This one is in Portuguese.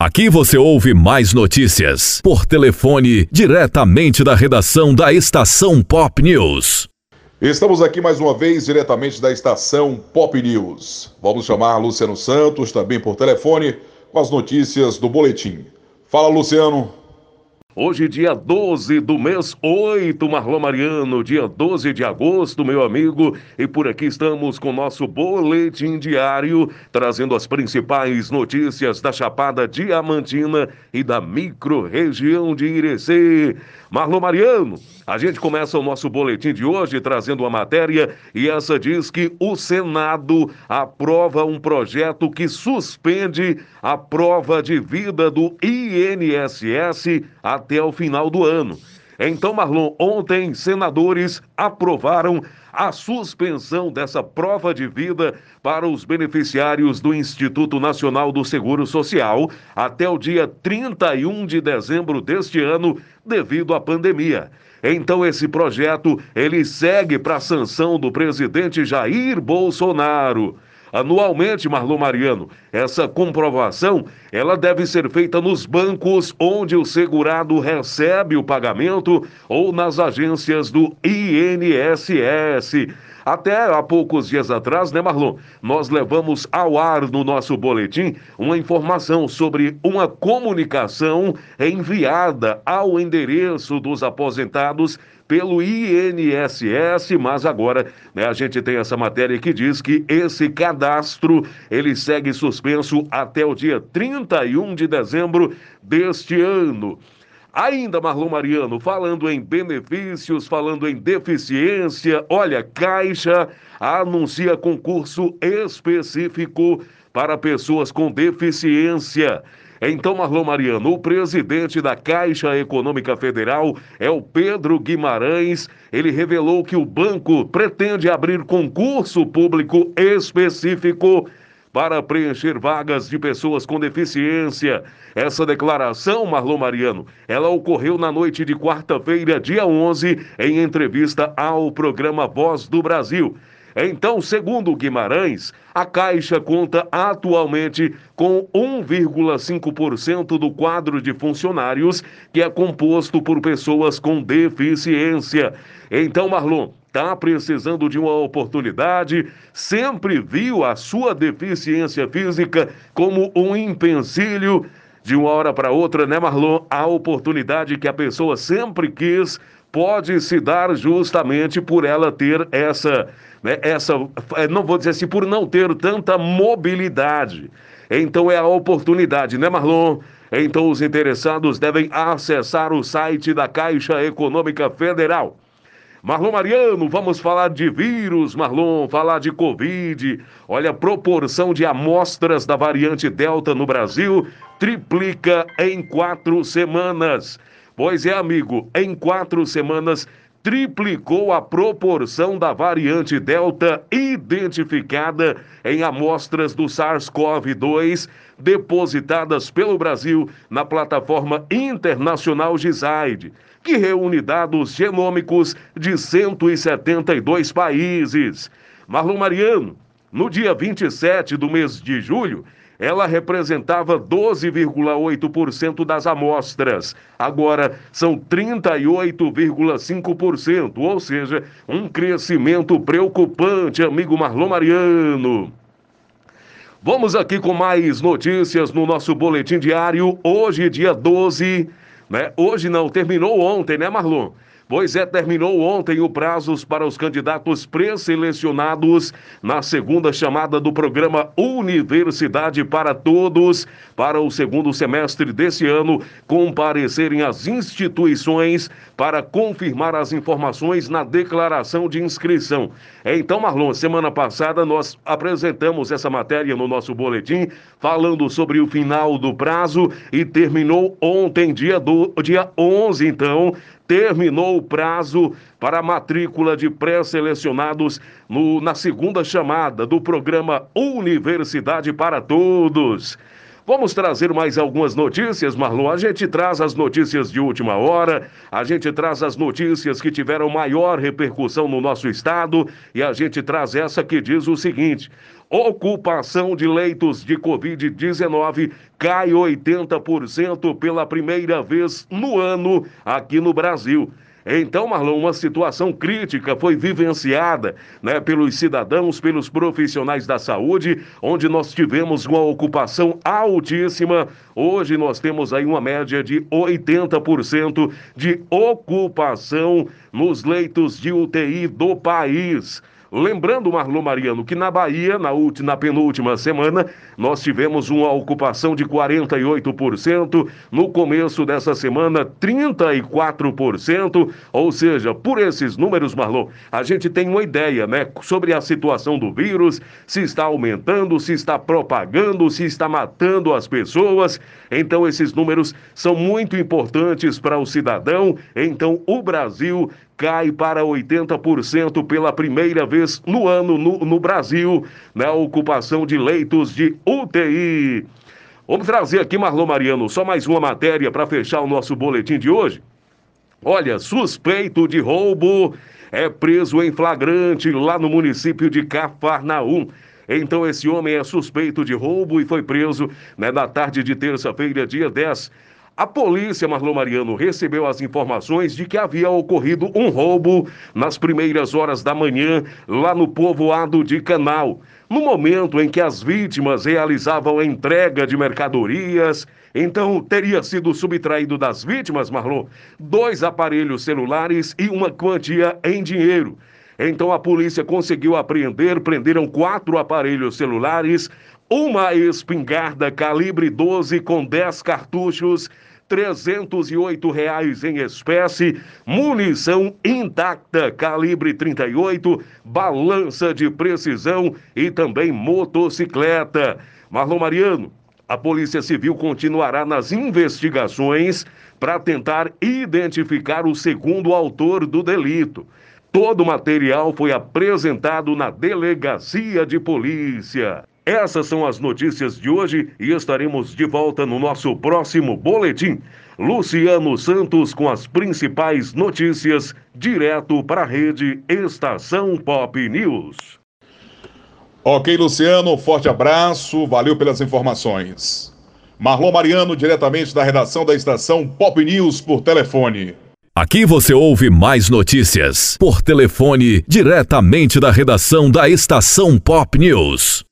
Aqui você ouve mais notícias por telefone diretamente da redação da Estação Pop News. Estamos aqui mais uma vez diretamente da Estação Pop News. Vamos chamar Luciano Santos também por telefone com as notícias do boletim. Fala, Luciano. Hoje, dia 12 do mês 8, Marlon Mariano, dia 12 de agosto, meu amigo, e por aqui estamos com nosso boletim diário, trazendo as principais notícias da Chapada Diamantina e da micro-região de Irecê. Marlon Mariano, a gente começa o nosso boletim de hoje trazendo uma matéria e essa diz que o Senado aprova um projeto que suspende a prova de vida do INSS até o final do ano. Então, Marlon, ontem senadores aprovaram a suspensão dessa prova de vida para os beneficiários do Instituto Nacional do Seguro Social até o dia 31 de dezembro deste ano, devido à pandemia. Então esse projeto ele segue para a sanção do presidente Jair Bolsonaro anualmente, Marlon Mariano. Essa comprovação, ela deve ser feita nos bancos onde o segurado recebe o pagamento ou nas agências do INSS. Até há poucos dias atrás, né, Marlon? Nós levamos ao ar no nosso boletim uma informação sobre uma comunicação enviada ao endereço dos aposentados pelo INSS, mas agora né, a gente tem essa matéria que diz que esse cadastro ele segue suspenso até o dia 31 de dezembro deste ano. Ainda, Marlon Mariano, falando em benefícios, falando em deficiência, olha, Caixa anuncia concurso específico para pessoas com deficiência. Então, Marlon Mariano, o presidente da Caixa Econômica Federal é o Pedro Guimarães. Ele revelou que o banco pretende abrir concurso público específico para preencher vagas de pessoas com deficiência. Essa declaração, Marlon Mariano, ela ocorreu na noite de quarta-feira, dia 11, em entrevista ao programa Voz do Brasil. Então, segundo Guimarães, a Caixa conta atualmente com 1,5% do quadro de funcionários que é composto por pessoas com deficiência. Então, Marlon, está precisando de uma oportunidade, sempre viu a sua deficiência física como um empecilho. De uma hora para outra, né, Marlon? A oportunidade que a pessoa sempre quis pode se dar justamente por ela ter essa né, essa, é, não vou dizer assim, por não ter tanta mobilidade. Então é a oportunidade, né, Marlon? Então os interessados devem acessar o site da Caixa Econômica Federal. Marlon Mariano, vamos falar de vírus, Marlon, falar de Covid. Olha, a proporção de amostras da variante Delta no Brasil triplica em quatro semanas. Pois é, amigo, em quatro semanas triplicou a proporção da variante Delta identificada em amostras do SARS-CoV-2 depositadas pelo Brasil na plataforma internacional GISAID, que reúne dados genômicos de 172 países. Marlon Mariano, no dia 27 do mês de julho, ela representava 12,8% das amostras. Agora são 38,5%, ou seja, um crescimento preocupante, amigo Marlon Mariano. Vamos aqui com mais notícias no nosso boletim diário. Hoje, dia 12, né? Hoje não, terminou ontem, né, Marlon? Pois é, terminou ontem o prazo para os candidatos pré-selecionados na segunda chamada do programa Universidade para Todos para o segundo semestre desse ano comparecerem às instituições para confirmar as informações na declaração de inscrição. Então, Marlon, semana passada nós apresentamos essa matéria no nosso boletim falando sobre o final do prazo e terminou ontem, dia, do, dia 11, então, terminou o prazo para a matrícula de pré-selecionados na segunda chamada do programa Universidade para Todos. Vamos trazer mais algumas notícias, Marlon. A gente traz as notícias de última hora, a gente traz as notícias que tiveram maior repercussão no nosso estado e a gente traz essa que diz o seguinte: ocupação de leitos de Covid-19 cai 80% pela primeira vez no ano aqui no Brasil. Então, Marlon, uma situação crítica foi vivenciada né, pelos cidadãos, pelos profissionais da saúde, onde nós tivemos uma ocupação altíssima. Hoje nós temos aí uma média de 80% de ocupação nos leitos de UTI do país. Lembrando, Marlon Mariano, que na Bahia, na, na penúltima semana, nós tivemos uma ocupação de 48%, no começo dessa semana, 34%, ou seja, por esses números, Marlon, a gente tem uma ideia, né, sobre a situação do vírus, se está aumentando, se está propagando, se está matando as pessoas. Então, esses números são muito importantes para o cidadão. Então, o Brasil cai para 80% pela primeira vez no ano no, no Brasil, na ocupação de leitos de UTI. Vamos trazer aqui, Marlon Mariano, só mais uma matéria para fechar o nosso boletim de hoje. Olha, suspeito de roubo é preso em flagrante lá no município de Cafarnaum. Então, esse homem é suspeito de roubo e foi preso né, na tarde de terça-feira, dia 10. A polícia, Marlon Mariano, recebeu as informações de que havia ocorrido um roubo nas primeiras horas da manhã lá no povoado de Canal. No momento em que as vítimas realizavam a entrega de mercadorias, então teria sido subtraído das vítimas, Marlon, dois aparelhos celulares e uma quantia em dinheiro. Então a polícia conseguiu apreender, prenderam quatro aparelhos celulares, uma espingarda calibre 12 com 10 cartuchos 308 reais em espécie, munição intacta calibre 38, balança de precisão e também motocicleta. Marlon Mariano, a Polícia Civil continuará nas investigações para tentar identificar o segundo autor do delito. Todo o material foi apresentado na delegacia de polícia. Essas são as notícias de hoje e estaremos de volta no nosso próximo boletim. Luciano Santos com as principais notícias, direto para a rede Estação Pop News. Ok, Luciano, forte abraço, valeu pelas informações. Marlon Mariano, diretamente da redação da Estação Pop News por telefone. Aqui você ouve mais notícias por telefone, diretamente da redação da Estação Pop News.